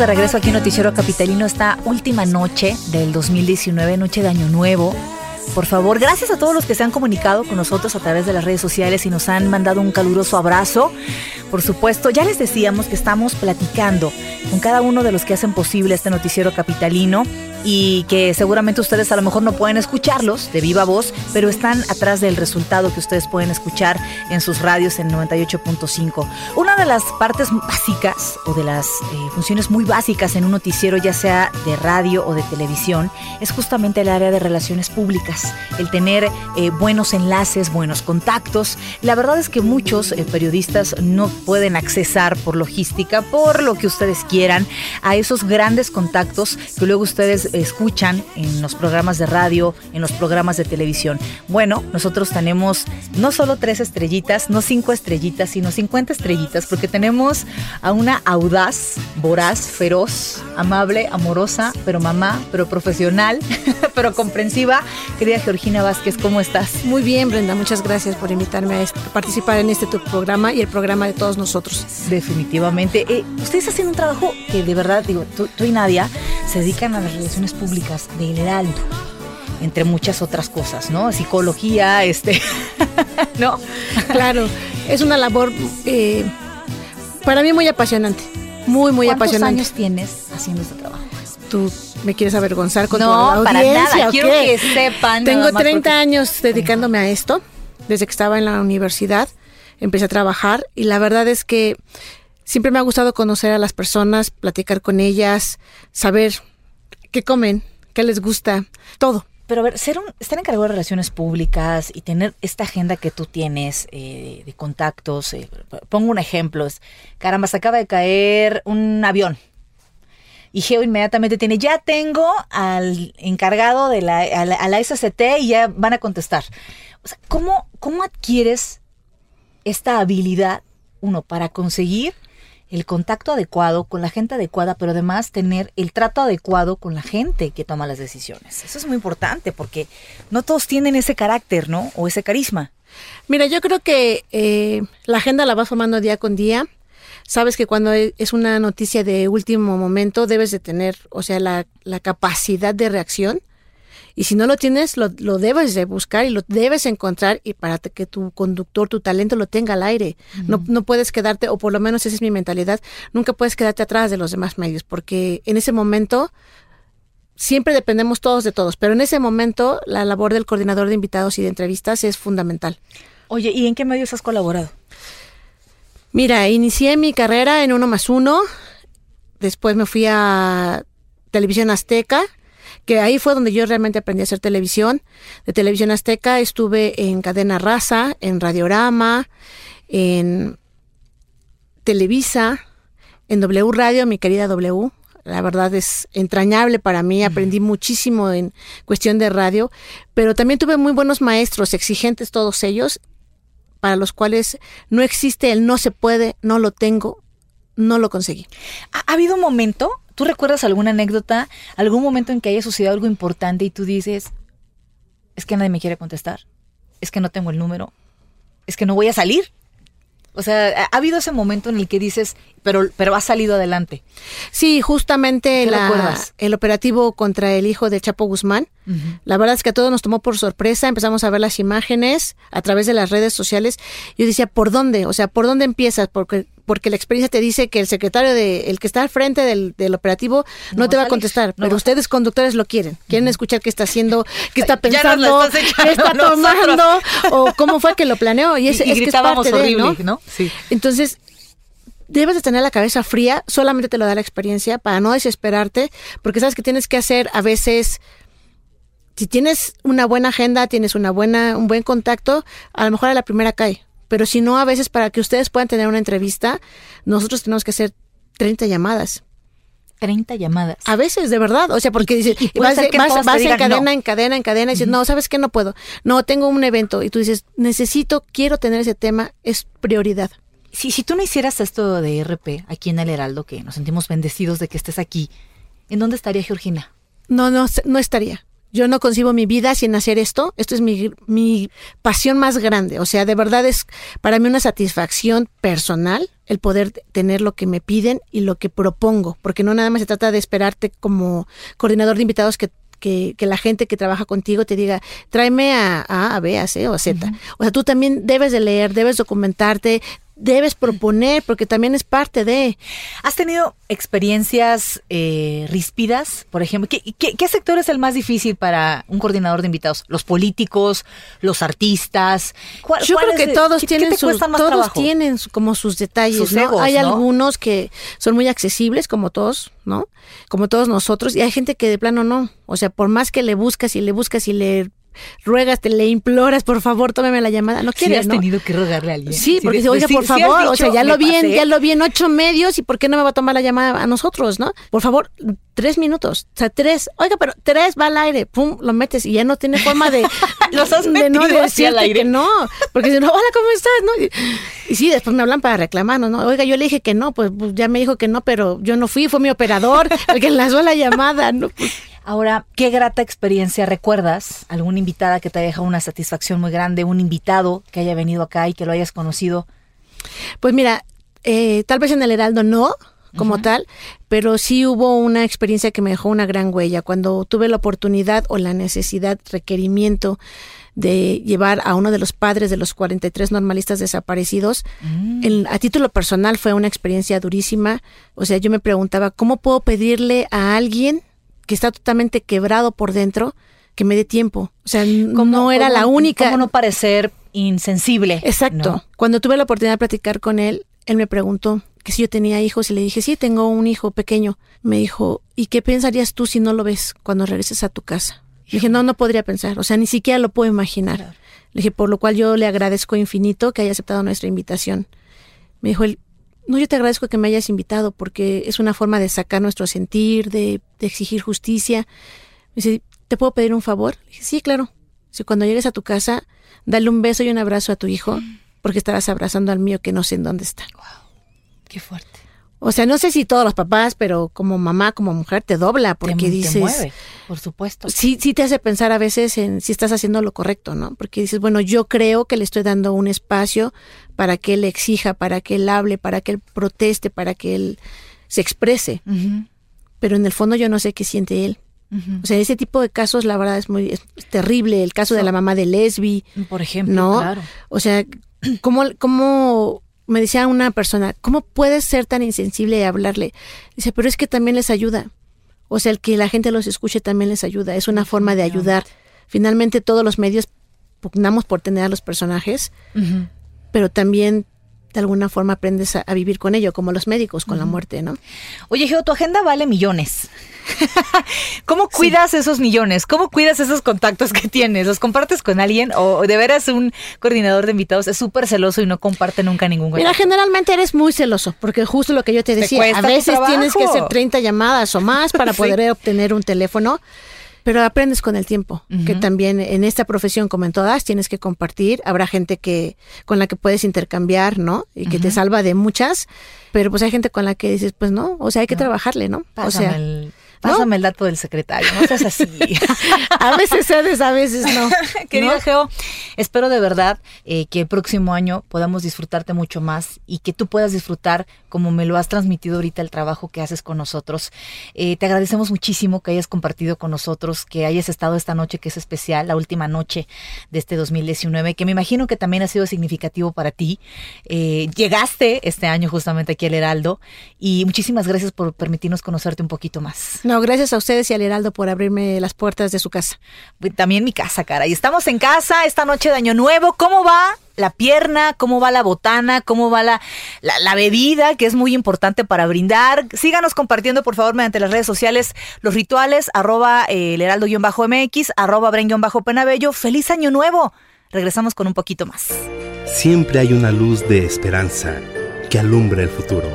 Regreso aquí en Noticiero Capitalino esta última noche del 2019, noche de Año Nuevo. Por favor, gracias a todos los que se han comunicado con nosotros a través de las redes sociales y nos han mandado un caluroso abrazo. Por supuesto, ya les decíamos que estamos platicando con cada uno de los que hacen posible este noticiero capitalino y que seguramente ustedes a lo mejor no pueden escucharlos de viva voz, pero están atrás del resultado que ustedes pueden escuchar en sus radios en 98.5. Una de las partes básicas o de las eh, funciones muy básicas en un noticiero, ya sea de radio o de televisión, es justamente el área de relaciones públicas, el tener eh, buenos enlaces, buenos contactos. La verdad es que muchos eh, periodistas no pueden accesar por logística, por lo que ustedes quieran, a esos grandes contactos que luego ustedes escuchan en los programas de radio, en los programas de televisión. Bueno, nosotros tenemos no solo tres estrellitas, no cinco estrellitas, sino 50 estrellitas, porque tenemos a una audaz, voraz, feroz, amable, amorosa, pero mamá, pero profesional, [laughs] pero comprensiva. Querida Georgina Vázquez, ¿cómo estás? Muy bien, Brenda, muchas gracias por invitarme a participar en este tu programa y el programa de todos nosotros. Definitivamente. Eh, ustedes hacen un trabajo que de verdad, digo, tú, tú y Nadia se dedican a las relaciones públicas del Heraldo, entre muchas otras cosas, ¿no? Psicología, este, [laughs] ¿no? Claro, es una labor eh, para mí muy apasionante, muy, muy ¿Cuántos apasionante. años tienes haciendo este trabajo? ¿Tú me quieres avergonzar con No, tu para audiencia nada. Quiero qué? que sepan. Tengo nada más 30 porque- años dedicándome a esto, desde que estaba en la universidad, empecé a trabajar y la verdad es que siempre me ha gustado conocer a las personas, platicar con ellas, saber qué comen, qué les gusta, todo. Pero a ver, ser un, estar encargado de relaciones públicas y tener esta agenda que tú tienes eh, de contactos, eh, pongo un ejemplo, caramba, se acaba de caer un avión. Y Geo inmediatamente tiene, ya tengo al encargado de la, a la, a la SCT y ya van a contestar. O sea, ¿cómo, ¿cómo adquieres esta habilidad, uno, para conseguir el contacto adecuado con la gente adecuada, pero además tener el trato adecuado con la gente que toma las decisiones. Eso es muy importante porque no todos tienen ese carácter, ¿no? O ese carisma. Mira, yo creo que eh, la agenda la vas formando día con día. Sabes que cuando e- es una noticia de último momento debes de tener, o sea, la, la capacidad de reacción. Y si no lo tienes, lo, lo debes de buscar y lo debes encontrar y para que tu conductor, tu talento lo tenga al aire. no, no puedes quedarte, o por lo menos esa es mi mentalidad, nunca puedes quedarte atrás de los demás medios, porque en ese momento siempre dependemos todos de todos, pero en ese momento la labor del coordinador de invitados y de entrevistas es fundamental. Oye, ¿y en qué medios has colaborado? Mira, inicié mi carrera en Uno más Uno, después me fui a Televisión Azteca, que ahí fue donde yo realmente aprendí a hacer televisión. De Televisión Azteca estuve en Cadena Raza, en Radiorama, en Televisa, en W Radio, mi querida W. La verdad es entrañable para mí, aprendí muchísimo en cuestión de radio, pero también tuve muy buenos maestros, exigentes todos ellos, para los cuales no existe el no se puede, no lo tengo, no lo conseguí. ¿Ha, ha habido un momento ¿Tú recuerdas alguna anécdota, algún momento en que haya sucedido algo importante y tú dices, es que nadie me quiere contestar, es que no tengo el número, es que no voy a salir? O sea, ha- ha habido ese momento en el que dices, pero, pero has salido adelante. Sí, justamente ¿Qué la- el operativo contra el hijo de Chapo Guzmán. La verdad es que a todos nos tomó por sorpresa. Empezamos a ver las imágenes a través de las redes sociales. Yo decía, ¿por dónde? O sea, ¿por dónde empiezas? Porque porque la experiencia te dice que el secretario de el que está al frente del, del operativo no, No te va a contestar, no pero ustedes conductores lo quieren. Quieren escuchar qué está haciendo, qué está pensando, qué está nosotros. tomando o cómo fue que lo planeó y es, Y- y es que es parte de, horrible, ¿no? Sí. Entonces, debes de tener la cabeza fría, solamente te lo da la experiencia para no desesperarte, porque sabes que tienes que hacer a veces si tienes una buena agenda, tienes una buena un buen contacto, a lo mejor a la primera cae, pero si no a veces para que ustedes puedan tener una entrevista, nosotros tenemos que hacer 30 llamadas. 30 llamadas. A veces, de verdad. O sea, porque dices, y vas, de- que vas- vas en cadena, no. en cadena, en cadena, y dices, no, ¿sabes qué? No puedo. No, tengo un evento. Y tú dices, necesito, quiero tener ese tema, es prioridad. Si, si tú no hicieras esto de RP aquí en el Heraldo, que nos sentimos bendecidos de que estés aquí, ¿en dónde estaría Georgina? No, no, no estaría. Yo no concibo mi vida sin hacer esto. Esto es mi, mi pasión más grande. O sea, de verdad es para mí una satisfacción personal el poder tener lo que me piden y lo que propongo. Porque no nada más se trata de esperarte como coordinador de invitados que, que, que la gente que trabaja contigo te diga, tráeme a A, a B, a C o a Z. O sea, tú también debes de leer, debes documentarte, debes proponer, porque también es parte de... ¿Has tenido experiencias eh, ríspidas? Por ejemplo, ¿qué, qué, qué sector es el más difícil para un coordinador de invitados? ¿Los políticos? ¿Los artistas? ¿Cuál- Yo cuál creo es que todos qué- tienen sus, todos trabajo? tienen como sus detalles, Sus ¿no? egos, hay ¿no? algunos que son muy accesibles, como todos, ¿no? Como todos nosotros, y hay gente que de plano no. O sea, por más que le buscas y le buscas y le ruegas, te le imploras, por favor, tómeme la llamada, no Sí quiere, has ¿no? tenido que rogarle a alguien. Sí, porque dice, oiga, sí- por sí favor, o sea, ya "Me lo vi, en, pasé". ya lo vi en ocho medios y ¿por qué no me va a tomar la llamada a nosotros, no? Por favor, tres minutos, o sea, tres, oiga, pero tres va al aire, pum, lo metes y ya no tiene forma de, [laughs] Los has de no así al aire. que no, porque si no, hola, ¿cómo estás? ¿No? Y, y sí, después me hablan para reclamarnos, ¿no? Oiga, yo le dije que no, pues, pues, ya me dijo que no, pero yo no fui, fue mi operador el que [laughs] enlazó la llamada, ¿no? Pues, Ahora, ¿qué grata experiencia recuerdas? ¿Alguna invitada que te haya dejado una satisfacción muy grande? ¿Un invitado que haya venido acá y que lo hayas conocido? Pues mira, eh, tal vez en el Heraldo no, como tal, pero sí hubo una experiencia que me dejó una gran huella. Cuando tuve la oportunidad o la necesidad, requerimiento de llevar a uno de los padres de los 43 normalistas desaparecidos, en- a título personal fue una experiencia durísima. O sea, yo me preguntaba, ¿cómo puedo pedirle a alguien que está totalmente quebrado por dentro que me dé tiempo? O sea, ¿Cómo- no era cómo- la única. ¿Cómo no parecer insensible? Exacto. ¿no? Cuando tuve la oportunidad de platicar con él, él me preguntó que si yo tenía hijos y le dije, sí, tengo un hijo pequeño. Me dijo, ¿y qué pensarías tú si no lo ves cuando regreses a tu casa? Le dije, no, no podría pensar, o sea, ni siquiera lo puedo imaginar. Le dije, por lo cual yo le agradezco infinito que haya aceptado nuestra invitación. Me dijo él, no, yo te agradezco que me hayas invitado porque es una forma de sacar nuestro sentir, de, de exigir justicia. Me dice, ¿te puedo pedir un favor? Le dije, sí, claro. Si cuando llegues a tu casa, dale un beso y un abrazo a tu hijo, porque estarás abrazando al mío que no sé en dónde está. Qué fuerte. O sea, no sé si todos los papás, pero como mamá, como mujer, te dobla, porque te, dices... te mueve, por supuesto. Sí, sí te hace pensar a veces en si estás haciendo lo correcto, ¿no? Porque dices, bueno, yo creo que le estoy dando un espacio para que él exija, para que él hable, para que él proteste, para que él se exprese. Pero en el fondo yo no sé qué siente él. O sea, ese tipo de casos, la verdad, es muy es terrible. El caso de la mamá de Lesbi, Por ejemplo, ¿no? claro. O sea, ¿cómo, cómo me decía una persona, ¿cómo puedes ser tan insensible y hablarle? Dice, pero es que también les ayuda. O sea, el que la gente los escuche también les ayuda. Es una forma de ayudar. Finalmente, todos los medios pugnamos por tener a los personajes, pero también de alguna forma aprendes a, a vivir con ello, como los médicos con la muerte, ¿no? Oye, Geo, tu agenda vale millones. [laughs] ¿Cómo cuidas esos millones? ¿Cómo cuidas esos contactos que tienes? ¿Los compartes con alguien? ¿O de veras un coordinador de invitados es súper celoso y no comparte nunca ningún Mira, contacto? generalmente eres muy celoso, porque justo lo que yo te decía, a veces tienes que hacer 30 llamadas o más para [laughs] Sí. poder obtener un teléfono. Pero aprendes con el tiempo, que también en esta profesión, como en todas, tienes que compartir. Habrá gente que con la que puedes intercambiar, ¿no? Y que te salva de muchas, pero pues hay gente con la que dices, pues no, o sea, hay que trabajarle, ¿no? Pásame, o sea, el, pásame el dato del secretario, no seas así. [laughs] a veces cedes, a veces no. [laughs] Querido ¿no? Geo, espero de verdad eh, que el próximo año podamos disfrutarte mucho más y que tú puedas disfrutar como me lo has transmitido ahorita el trabajo que haces con nosotros. Eh, te agradecemos muchísimo que hayas compartido con nosotros, que hayas estado esta noche que es especial, la última noche de este 2019, que me imagino que también ha sido significativo para ti. Eh, llegaste este año justamente aquí al Heraldo y muchísimas gracias por permitirnos conocerte un poquito más. No, gracias a ustedes y al Heraldo por abrirme las puertas de su casa. También mi casa, cara. Y estamos en casa esta noche de Año Nuevo. ¿Cómo va la pierna? ¿Cómo va la botana? ¿Cómo va la, la, la bebida? Que es muy importante para brindar. Síganos compartiendo, por favor, mediante las redes sociales los rituales, arroba eh, el heraldo-mx, arroba bren-penabello. ¡Feliz Año Nuevo! Regresamos con un poquito más. Siempre hay una luz de esperanza que alumbra el futuro.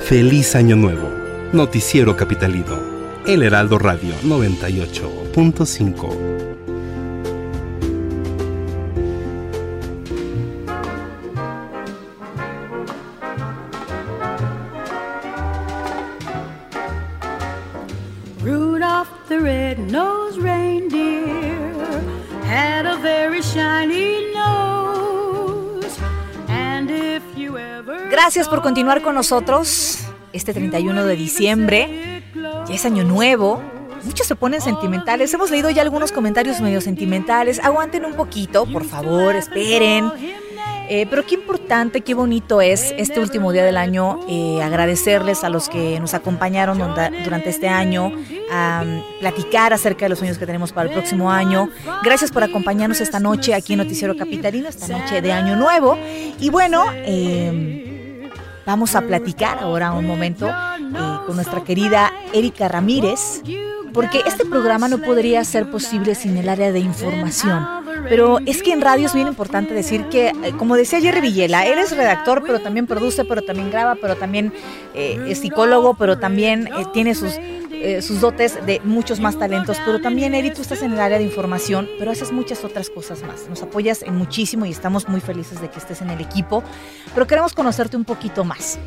Feliz Año Nuevo. Noticiero Capitalino. El Heraldo Radio 98.5. Rudolph the red-nosed reindeer had a very shiny nose. And if you ever Gracias por continuar con nosotros este 31 de diciembre. Ya es año nuevo. Muchos se ponen sentimentales. Hemos leído ya algunos comentarios medio sentimentales. Aguanten un poquito, por favor, esperen. Eh, pero qué importante, qué bonito es este último día del año eh, agradecerles a los que nos acompañaron durante este año, a mm, platicar acerca de los sueños que tenemos para el próximo año. Gracias por acompañarnos esta noche aquí en Noticiero Capitalino, esta noche de Año Nuevo. Y bueno, eh, vamos a platicar ahora un momento con nuestra querida Erika Ramírez, porque este programa no podría ser posible sin el área de información. Pero es que en radio es bien importante decir que, eh, como decía Jerry Villela, él es redactor, pero también produce, pero también graba, pero también eh, es psicólogo, pero también eh, tiene sus, eh, sus dotes de muchos más talentos. Pero también, Eri, tú estás en el área de información, pero haces muchas otras cosas más. Nos apoyas en muchísimo y estamos muy felices de que estés en el equipo, pero queremos conocerte un poquito más.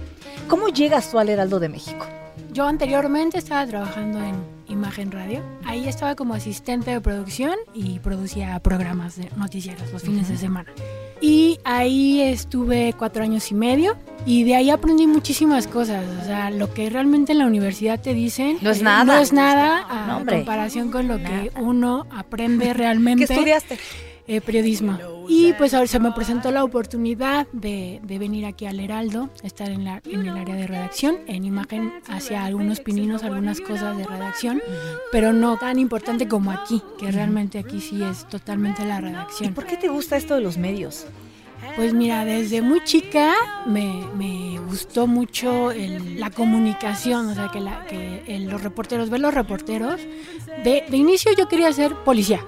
¿Cómo llegas tú al Heraldo de México? Yo anteriormente estaba trabajando en Imagen Radio. Ahí estaba como asistente de producción y producía programas de noticieros los fines de semana. Y ahí estuve cuatro años y medio y de ahí aprendí muchísimas cosas. O sea, lo que realmente en la universidad te dicen No es eh, nada. No es nada a No, comparación con lo que uno aprende [laughs] realmente. ¿Qué estudiaste? Eh, periodismo. Y pues ahora se me presentó la oportunidad de, de venir aquí al Heraldo, estar en, la, en el área de redacción. En imagen hacia algunos pininos, algunas cosas de redacción, pero no tan importante como aquí, que realmente aquí sí es totalmente la ¿Y redacción. por qué te gusta esto de los medios? Pues mira, desde muy chica me, me gustó mucho el- la comunicación, o sea, que, la, que el- los reporteros, ver los reporteros. De, de inicio yo quería ser policía.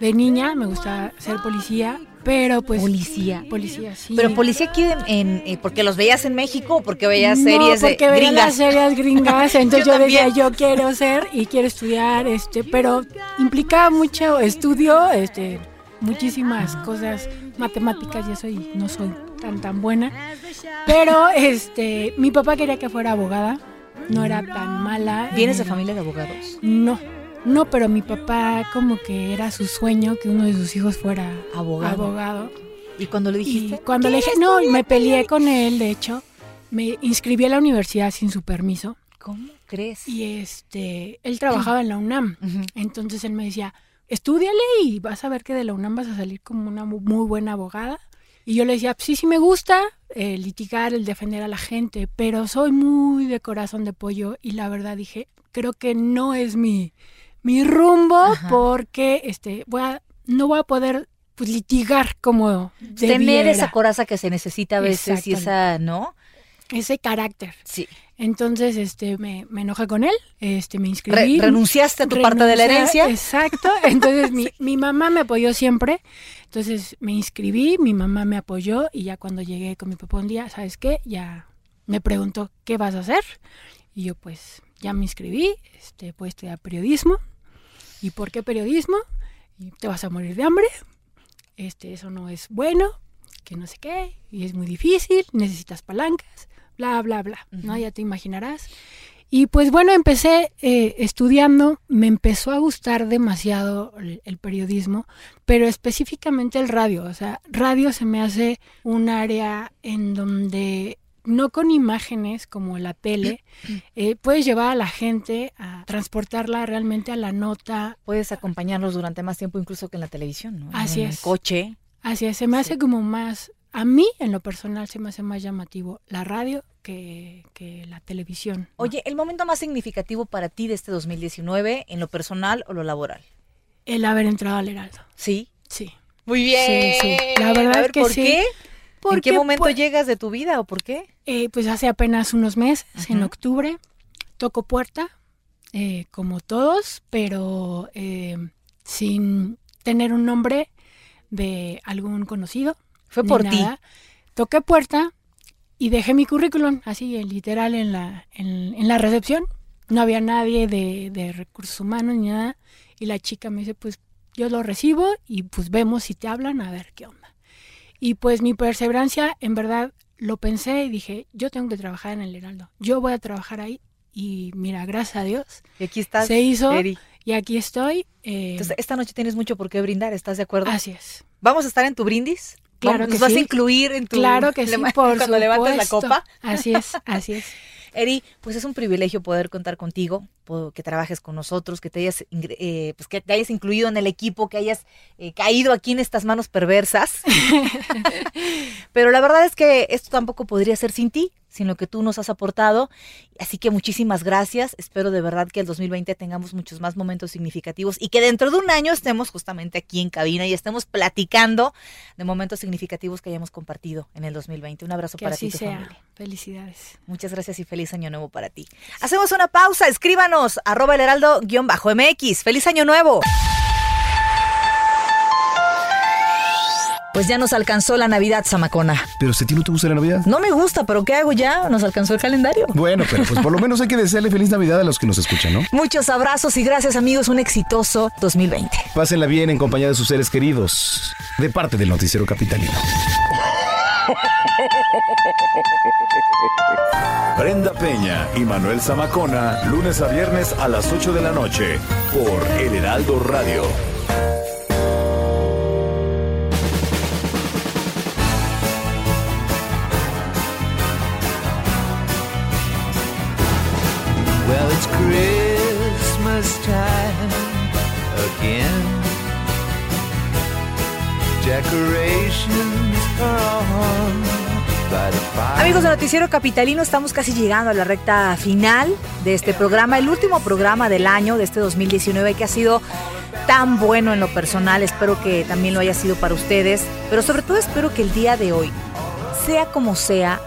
De niña me gustaba ser policía, pero pues... Policía. Policía, sí. Pero policía aquí en, en- eh, porque los veías en México o porque veías No, series de porque veía gringas. las series gringas, [laughs] entonces Yo yo, decía, yo quiero ser y quiero estudiar, este, pero implicaba mucho estudio, este, muchísimas cosas matemáticas y eso y no soy tan tan buena. Pero este, mi papá quería que fuera abogada, no era tan mala. ¿Vienes de familia de abogados? No. No, pero mi papá como que era su sueño que uno de sus hijos fuera Abogado. abogado. ¿Y cuando le Y dijiste? cuando le dije, no, me peleé con él, de hecho, me inscribí a la universidad sin su permiso. ¿Cómo crees? Y este, él trabajaba en la UNAM. Entonces él me decía, estudiale y vas a ver que de la UNAM vas a salir como una mu- muy buena abogada. Y yo le decía, sí, sí me gusta el litigar, el defender a la gente, pero soy muy de corazón de pollo y la verdad dije, creo que no es mi, mi rumbo Ajá. porque este, voy a, no voy a poder pues, litigar como Tener debiera. esa coraza que se necesita a veces y esa, ¿no? ese carácter. Sí. Entonces, este, me, me enojé con él, este, me Re- inscribí. renunciaste a tu parte de la herencia. Exacto. Entonces, mi, [laughs] mi mamá me apoyó siempre. Entonces, me inscribí, mi mamá me apoyó y ya cuando llegué con mi papá un día, ¿sabes qué? Ya me preguntó, ¿qué vas a hacer? Y yo, pues, ya me inscribí, este, a estudiar periodismo. ¿Y por qué periodismo? Y te vas a morir de hambre. Este, eso no es bueno, que no sé qué, y es muy difícil, necesitas palancas, bla, bla, bla, ¿no? Ya te imaginarás. Y pues bueno, empecé eh, estudiando, me empezó a gustar demasiado el, el periodismo, pero específicamente el radio. O sea, radio se me hace un área en donde no con imágenes como la tele, eh, puedes llevar a la gente a transportarla realmente a la nota. Puedes acompañarlos durante más tiempo incluso que en la televisión, ¿no? Así en es. el coche. Así es, se me hace como más, a mí en lo personal se me hace más llamativo la radio que, que la televisión. Oye, ¿el momento más significativo para ti de este 2019 en lo personal o lo laboral? El haber entrado al Heraldo. ¿Sí? Sí. Muy bien. Sí, sí. La verdad A ver, que ¿por sí. qué? ¿En qué momento pues, llegas de tu vida o por qué? Eh, pues hace apenas unos meses, en octubre, toco puerta, eh, como todos, pero eh, sin tener un nombre de algún conocido. Fue por ti. Toqué puerta y dejé mi currículum, así, literal, en la, en, en la recepción. No había nadie de, de recursos humanos ni nada. Y la chica me dice, pues yo lo recibo y pues vemos si te hablan, a ver qué onda. Y pues mi perseverancia, en verdad, lo pensé y dije, yo tengo que trabajar en el Heraldo. Yo voy a trabajar ahí. Y mira, gracias a Dios, Y aquí estás. se hizo Eri. y aquí estoy. eh, Entonces, esta noche tienes mucho por qué brindar, ¿estás de acuerdo? así es. ¿Vamos a estar en tu brindis? Claro ¿Nos que vas a sí. incluir en tu... Claro que sí, por [laughs] Cuando levantes la supuesto. copa. Así es, así es. [laughs] Eri, pues es un privilegio poder contar contigo, que trabajes con nosotros, que te hayas, eh, pues que te hayas incluido en el equipo, que hayas eh, caído aquí en estas manos perversas. [laughs] Pero la verdad es que esto tampoco podría ser sin ti, sin lo que tú nos has aportado. Así que muchísimas gracias. Espero de verdad que el 2020 tengamos muchos más momentos significativos y que dentro de un año estemos justamente aquí en cabina y estemos platicando de momentos significativos que hayamos compartido en el 2020. Un abrazo Que para así ti y tu sea. familia. Felicidades. Muchas gracias y feliz año nuevo para ti. Hacemos una pausa, escríbanos, arroba el heraldo guion bajo MX. ¡Feliz año nuevo! Pues ya nos alcanzó la Navidad, Zamacona. Pero si a ti no te gusta la Navidad. No me gusta, pero ¿qué hago ya? Nos alcanzó el calendario. Bueno, pero pues por lo menos hay que desearle feliz Navidad a los que nos escuchan, ¿no? Muchos abrazos y gracias amigos, un exitoso 2020. Pásenla bien en compañía de sus seres queridos. De parte del Noticiero Capitalino. Brenda Peña y Manuel Zamacona, lunes a viernes a las 8 de la noche, por El Heraldo Radio. Amigos de Noticiero Capitalino, estamos casi llegando a la recta final de este programa, el último programa del año de este 2019 que ha sido tan bueno en lo personal. Espero que también lo haya sido para ustedes, pero sobre todo espero que el día de hoy, sea como sea,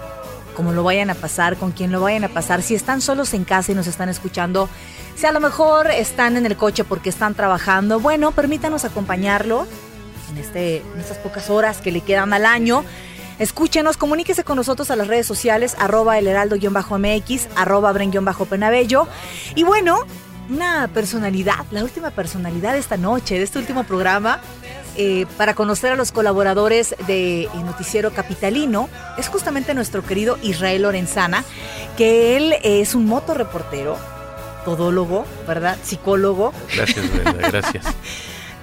como lo vayan a pasar, con quien lo vayan a pasar, si están solos en casa y nos están escuchando, si a lo mejor están en el coche porque están trabajando, bueno, permítanos acompañarlo en, este, en estas pocas horas que le quedan al año. Escúchenos, comuníquese con nosotros a las redes sociales, arroba el heraldo-mx, arroba bren-penabello. Y bueno, una personalidad, la última personalidad de esta noche, de este último programa, eh, para conocer a los colaboradores de eh, Noticiero Capitalino, es justamente nuestro querido Israel Lorenzana, que él es un motorreportero, todólogo, ¿verdad? Psicólogo. Gracias, Brenda, gracias. [laughs]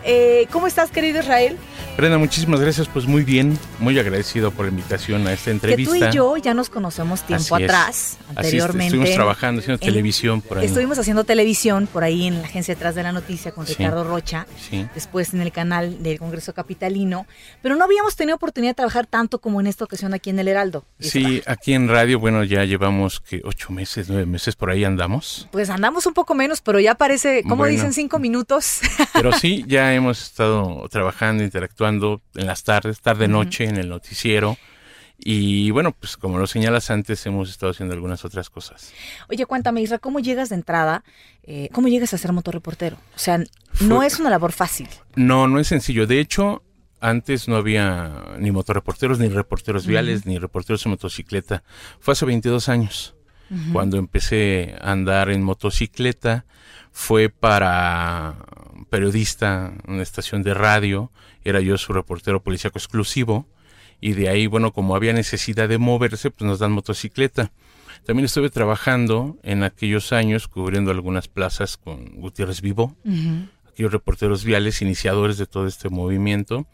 Eh, ¿Cómo estás, querido Israel? Brenda, muchísimas gracias, pues muy bien, muy agradecido por la invitación a esta Que entrevista. tú y yo ya nos conocemos tiempo Así atrás, Así es, anteriormente. estuvimos trabajando, haciendo en- televisión por ahí. Estuvimos haciendo televisión por ahí en la agencia detrás de la noticia con Sí. Ricardo Rocha, Sí. después en el canal del Congreso Capitalino, pero no habíamos tenido oportunidad de trabajar tanto como en esta ocasión aquí en el Heraldo. Sí, aquí en radio, bueno, ya llevamos que ocho meses, nueve meses por ahí andamos. Pues andamos un poco menos, pero ya parece, como Bueno. dicen, cinco minutos. Pero sí, [laughs] ya hemos estado trabajando, interactuando en las tardes, tarde-noche, en el noticiero. Y bueno, pues como lo señalas antes, hemos estado haciendo algunas otras cosas. Oye, cuéntame, Isra, ¿cómo llegas de entrada? Eh, ¿Cómo llegas a ser motorreportero? O sea, no es una labor fácil. No, no es sencillo. De hecho, antes no había ni motorreporteros, ni reporteros viales, ni reporteros en motocicleta. Fue hace 22 años. Ujú. Cuando empecé a andar en motocicleta fue para periodista, una estación de radio, era yo su reportero policíaco exclusivo y de ahí, bueno, como había necesidad de moverse, pues nos dan motocicleta. También estuve trabajando en aquellos años cubriendo algunas plazas con Gutiérrez Vivo, aquellos reporteros viales, iniciadores de todo este movimiento.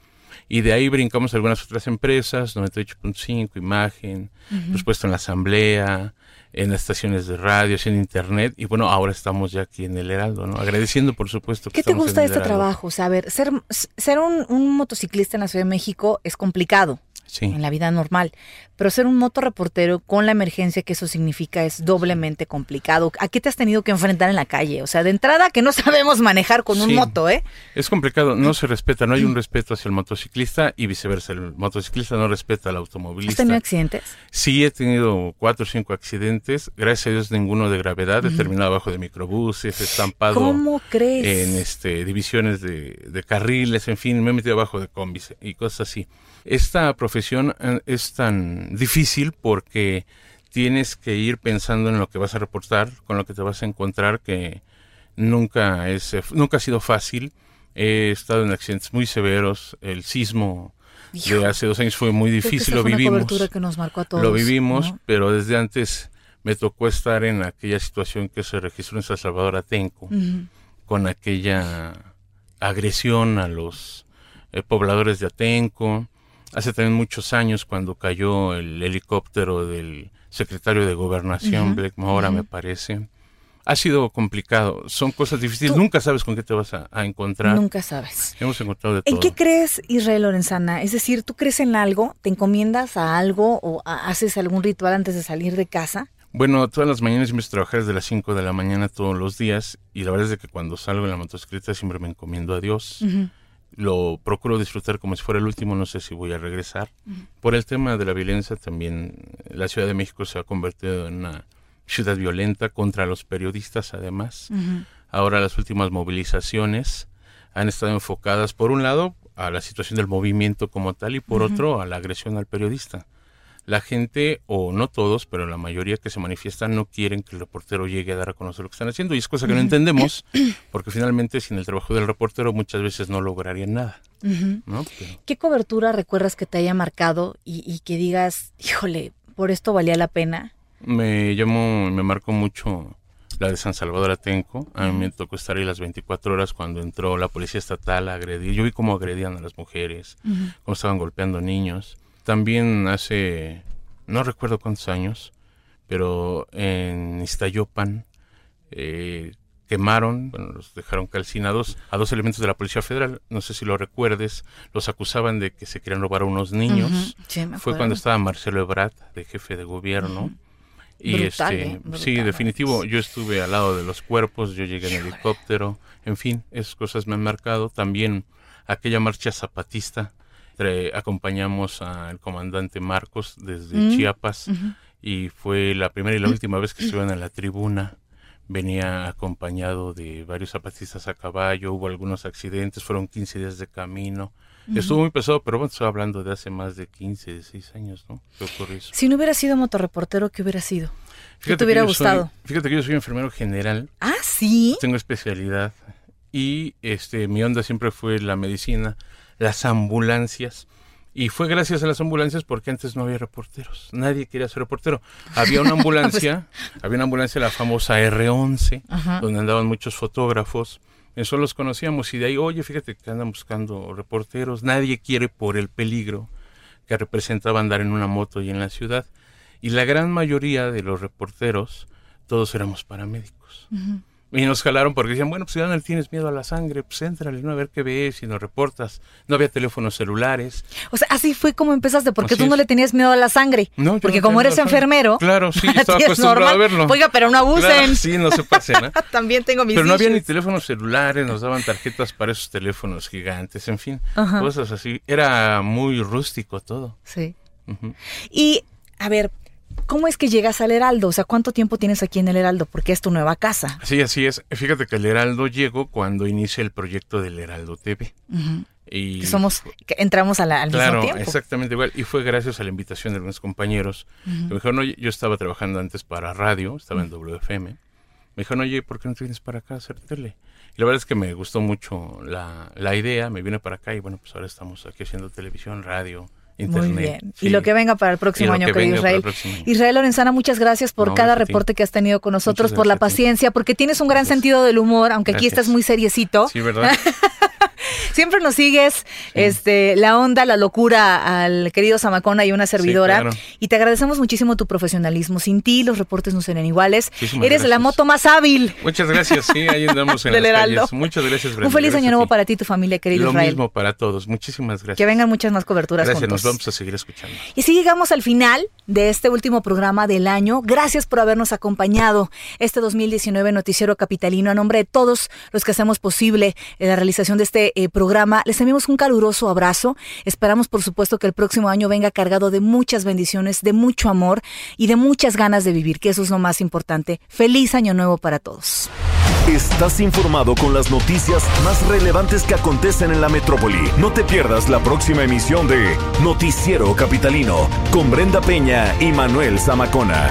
Y de ahí brincamos a algunas otras empresas, 98.5, Imagen, Ujú. por supuesto en la Asamblea, en las estaciones de radio, en Internet. Y bueno, ahora estamos ya aquí en el Heraldo, ¿no? Agradeciendo, por supuesto. que ¿Qué te gusta de este Heraldo. trabajo? O sea, a ver, ser, ser un, un motociclista en la Ciudad de México es complicado Sí. en la vida normal, pero ser un motorreportero con la emergencia que eso significa es doblemente complicado. ¿A qué te has tenido que enfrentar en la calle? O sea, de entrada que no [laughs] sabemos manejar con un moto, ¿eh? Es complicado, no se respeta, no hay un respeto hacia el motociclista y viceversa. El motociclista no respeta al ¿Has automovilista. tenido accidentes? Sí, he tenido cuatro o cinco accidentes, gracias a Dios ninguno de gravedad, he Ujú. terminado abajo de microbuses, estampado ¿Cómo crees? en este divisiones de, de carriles, en fin, me he metido abajo de combis y cosas así. Esta profesión eh, es tan difícil porque tienes que ir pensando en lo que vas a reportar, con lo que te vas a encontrar, que nunca es eh, nunca ha sido fácil. He estado en accidentes muy severos, el sismo de hace dos años fue muy difícil, lo vivimos. que nos marcó a todos, Lo vivimos, ¿no? pero desde antes me tocó estar en aquella situación que se registró en San Salvador Atenco, con aquella agresión a los eh, pobladores de Atenco. Hace también muchos años cuando cayó el helicóptero del secretario de Gobernación, Mora, ujú. me parece. Ha sido complicado, son cosas difíciles, nunca sabes con qué te vas a, a encontrar. Nunca sabes. Hemos encontrado de ¿En todo. qué crees, Israel Lorenzana? Es decir, ¿tú crees en algo? ¿Te encomiendas a algo o a- haces algún ritual antes de salir de casa? Bueno, todas las mañanas a trabajar desde las 5 de la mañana todos los días y la verdad es que cuando salgo en la motocicleta siempre me encomiendo a Dios. Lo procuro disfrutar como si fuera el último, no sé si voy a regresar. Por el tema de la violencia también la Ciudad de México se ha convertido en una ciudad violenta contra los periodistas además. Ahora las últimas movilizaciones han estado enfocadas por un lado a la situación del movimiento como tal y por otro a la agresión al periodista. La gente, o no todos, pero la mayoría que se manifiestan no quieren que el reportero llegue a dar a conocer lo que están haciendo y es cosa que no entendemos [coughs] porque finalmente sin el trabajo del reportero muchas veces no lograrían nada. Ujú. ¿no? Pero- ¿Qué cobertura recuerdas que te haya marcado y, y que digas, híjole, por esto valía la pena? Me llamó, me marcó mucho la de San Salvador Atenco. A mí me tocó estar ahí las 24 horas cuando entró la policía estatal a agredir. Yo vi cómo agredían a las mujeres, cómo estaban golpeando niños. También hace, no recuerdo cuántos años, pero en Iztayopan eh, quemaron, bueno, los dejaron calcinados a dos elementos de la Policía Federal. No sé si lo recuerdes, los acusaban de que se querían robar a unos niños. Ujú, sí, me Fue cuando estaba Marcelo Ebrard, de jefe de gobierno. Y Brutal, este, ¿eh? Brutal, sí, definitivo, yo estuve al lado de los cuerpos, yo llegué en helicóptero, en fin, esas cosas me han marcado. También aquella marcha zapatista, acompañamos al comandante Marcos desde Mm, Chiapas y fue la primera y la última vez que estuvieron en la tribuna. Venía acompañado de varios zapatistas a caballo, hubo algunos accidentes, fueron 15 días de camino. Estuvo muy pesado, pero bueno, estoy hablando de hace más de 15, 16 años, ¿no? ¿Qué ocurrió eso? Si no hubiera sido motorreportero, ¿qué hubiera sido? ¿Qué te hubiera soy- gustado? fíjate que yo soy enfermero general. Ah, sí. Tengo especialidad. Y este mi onda siempre fue la medicina, las ambulancias. Y fue gracias a las ambulancias porque antes no había reporteros. Nadie quería ser reportero. Había una [laughs] ambulancia, había una ambulancia, la famosa R11, Ajá. donde andaban muchos fotógrafos. Eso los conocíamos y de ahí, oye, fíjate que andan buscando reporteros. Nadie quiere por el peligro que representaba andar en una moto y en la ciudad. Y la gran mayoría de los reporteros, todos éramos paramédicos. Y nos jalaron porque decían, bueno, pues si ya no le tienes miedo a la sangre, pues éntrale, ¿no? A ver qué ves y nos reportas. No había teléfonos celulares. O sea, así fue como empezaste, porque Así tú no le tenías miedo a la sangre. No, porque no como eres enfermero. Claro, sí, [laughs] estaba es acostumbrado a normal. verlo. Oiga, pero no abusen. Claro, sí, no se pasen, ¿eh? [laughs] También tengo mis Pero no había ni teléfonos celulares, nos daban tarjetas para esos teléfonos gigantes, en fin, Ajá. cosas así. Era muy rústico todo. Sí. Y, a ver, ¿cómo es que llegas al Heraldo? O sea, ¿cuánto tiempo tienes aquí en el Heraldo? Porque es tu nueva casa. Sí, así es. Fíjate que el Heraldo llegó cuando inicia el proyecto del Heraldo TV. Y Que somos, que entramos a la- al claro, mismo tiempo. exactamente igual. Y fue gracias a la invitación de algunos compañeros. Que Me dijeron, oye, yo estaba trabajando antes para radio, estaba en WFM. Me dijeron, oye, ¿por qué no te vienes para acá a hacer tele? Y la verdad es que me gustó mucho la, la idea, me vine para acá y bueno, pues ahora estamos aquí haciendo televisión, radio, internet. Muy bien. Sí. Y lo que venga para el próximo año, que querido Israel. próximo año. Israel Lorenzana, muchas gracias por No, cada ti. reporte que has tenido con nosotros, Muchas por la paciencia, porque tienes un gran sentido del humor, aunque aquí estás muy seriecito. Sí, ¿verdad? [laughs] Siempre nos sigues este, la onda, la locura al querido Zamacona y una servidora. claro. Y te agradecemos muchísimo tu profesionalismo. Sin ti los reportes no serían iguales. Muchísimas Eres la moto más hábil. Muchas gracias, sí, ahí andamos en [laughs] las calles. Muchas gracias, Brenda. Un feliz Gracias año nuevo para ti y tu familia, querido Lo Israel. mismo para todos. Muchísimas gracias. Que vengan muchas más coberturas Gracias, juntos. nos vamos a seguir escuchando. Y así llegamos al final de este último programa del año. Gracias por habernos acompañado este 2019 Noticiero Capitalino. A nombre de todos los que hacemos posible eh, la realización de este eh, programa, les enviamos un caluroso abrazo. Esperamos, por supuesto, que el próximo año venga cargado de muchas bendiciones, de mucho amor y de muchas ganas de vivir, que eso es lo más importante. Feliz año nuevo para todos. Estás informado con las noticias más relevantes que acontecen en la metrópoli. No te pierdas la próxima emisión de Noticiero Capitalino con Brenda Peña y Manuel Zamacona.